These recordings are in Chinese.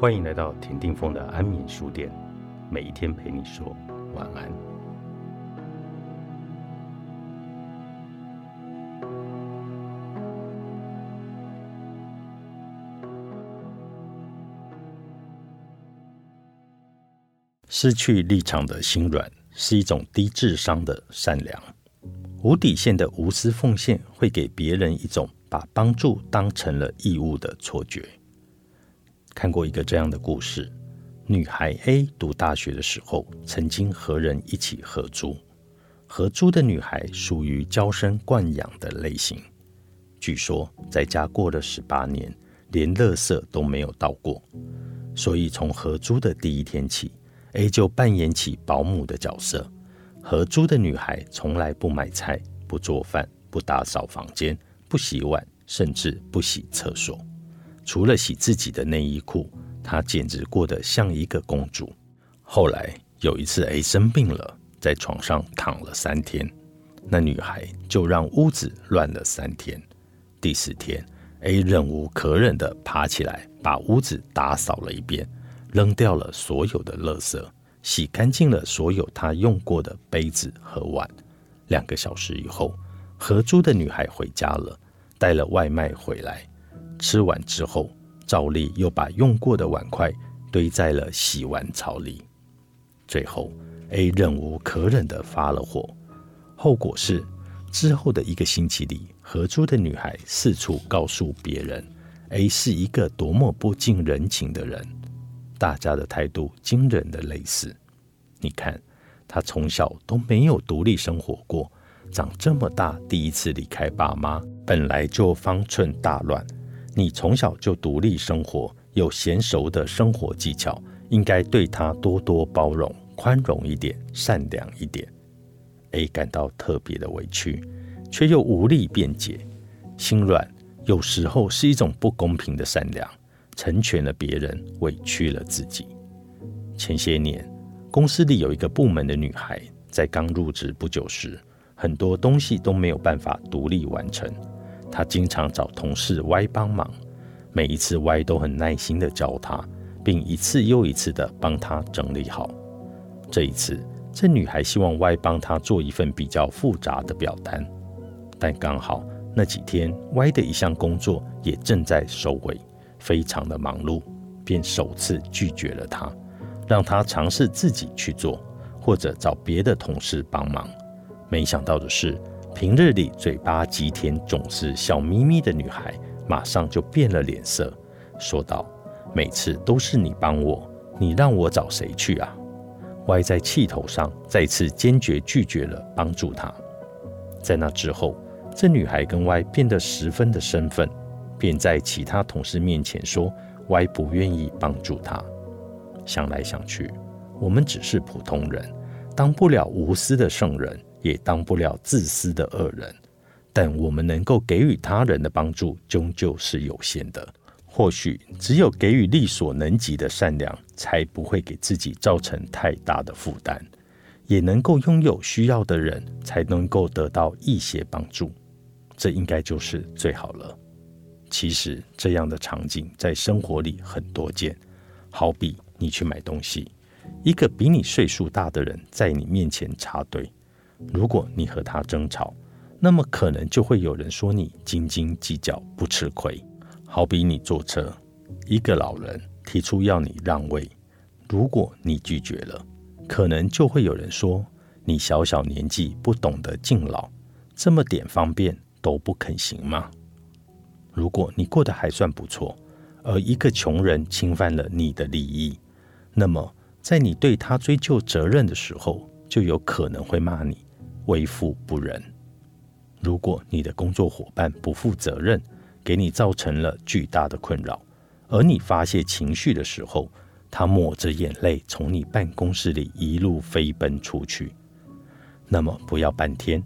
欢迎来到田定峰的安眠书店，每一天陪你说晚安。失去立场的心软是一种低智商的善良，无底线的无私奉献会给别人一种把帮助当成了义务的错觉。看过一个这样的故事：女孩 A 读大学的时候，曾经和人一起合租。合租的女孩属于娇生惯养的类型，据说在家过了十八年，连垃圾都没有倒过。所以从合租的第一天起，A 就扮演起保姆的角色。合租的女孩从来不买菜、不做饭、不打扫房间、不洗碗，甚至不洗厕所。除了洗自己的内衣裤，她简直过得像一个公主。后来有一次，A 生病了，在床上躺了三天，那女孩就让屋子乱了三天。第四天，A 忍无可忍地爬起来，把屋子打扫了一遍，扔掉了所有的垃圾，洗干净了所有她用过的杯子和碗。两个小时以后，合租的女孩回家了，带了外卖回来。吃完之后，照例又把用过的碗筷堆在了洗碗槽里。最后，A 忍无可忍地发了火。后果是，之后的一个星期里，合租的女孩四处告诉别人，A 是一个多么不近人情的人。大家的态度惊人的类似。你看，她从小都没有独立生活过，长这么大第一次离开爸妈，本来就方寸大乱。你从小就独立生活，有娴熟的生活技巧，应该对他多多包容、宽容一点，善良一点。A 感到特别的委屈，却又无力辩解，心软有时候是一种不公平的善良，成全了别人，委屈了自己。前些年，公司里有一个部门的女孩，在刚入职不久时，很多东西都没有办法独立完成。他经常找同事 Y 帮忙，每一次 Y 都很耐心地教他，并一次又一次地帮他整理好。这一次，这女孩希望 Y 帮她做一份比较复杂的表单，但刚好那几天 Y 的一项工作也正在收尾，非常的忙碌，便首次拒绝了他，让他尝试自己去做，或者找别的同事帮忙。没想到的是。平日里嘴巴极甜、总是笑眯眯的女孩，马上就变了脸色，说道：“每次都是你帮我，你让我找谁去啊歪在气头上，再次坚决拒绝了帮助她。在那之后，这女孩跟歪变得十分的生分，便在其他同事面前说歪不愿意帮助她。想来想去，我们只是普通人，当不了无私的圣人。也当不了自私的恶人，但我们能够给予他人的帮助终究是有限的。或许只有给予力所能及的善良，才不会给自己造成太大的负担；也能够拥有需要的人，才能够得到一些帮助。这应该就是最好了。其实这样的场景在生活里很多见，好比你去买东西，一个比你岁数大的人在你面前插队。如果你和他争吵，那么可能就会有人说你斤斤计较、不吃亏。好比你坐车，一个老人提出要你让位，如果你拒绝了，可能就会有人说你小小年纪不懂得敬老，这么点方便都不肯行吗？如果你过得还算不错，而一个穷人侵犯了你的利益，那么在你对他追究责任的时候，就有可能会骂你。为富不仁。如果你的工作伙伴不负责任，给你造成了巨大的困扰，而你发泄情绪的时候，他抹着眼泪从你办公室里一路飞奔出去，那么不要半天，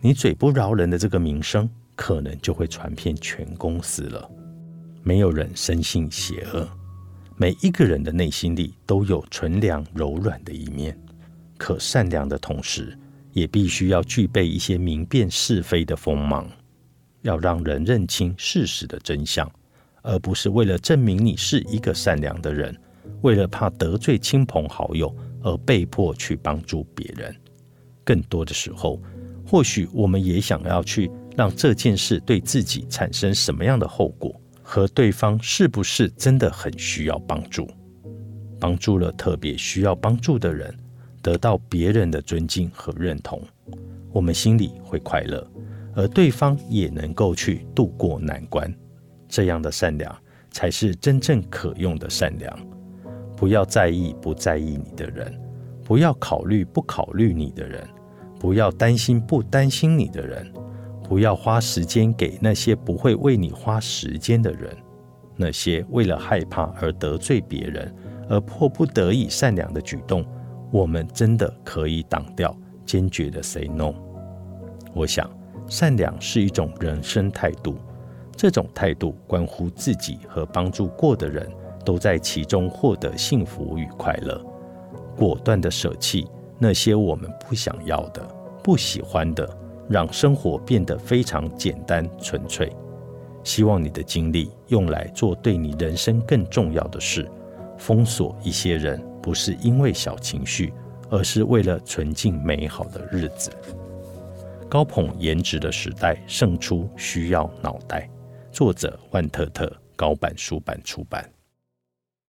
你嘴不饶人的这个名声，可能就会传遍全公司了。没有人生性邪恶，每一个人的内心里都有纯良柔软的一面，可善良的同时。也必须要具备一些明辨是非的锋芒，要让人认清事实的真相，而不是为了证明你是一个善良的人，为了怕得罪亲朋好友而被迫去帮助别人。更多的时候，或许我们也想要去让这件事对自己产生什么样的后果，和对方是不是真的很需要帮助。帮助了特别需要帮助的人，得到别人的尊敬和认同，我们心里会快乐，而对方也能够去度过难关。这样的善良才是真正可用的善良。不要在意不在意你的人，不要考虑不考虑你的人，不要担心不担心你的人，不要花时间给那些不会为你花时间的人，那些为了害怕而得罪别人。而迫不得已善良的举动，我们真的可以挡掉，坚决的 say no。我想，善良是一种人生态度，这种态度关乎自己和帮助过的人都在其中获得幸福与快乐。果断的舍弃那些我们不想要的、不喜欢的，让生活变得非常简单纯粹。希望你的精力用来做对你人生更重要的事。封锁一些人，不是因为小情绪，而是为了纯净美好的日子。高捧颜值的时代胜出需要脑袋。作者万特特，高版书版出版。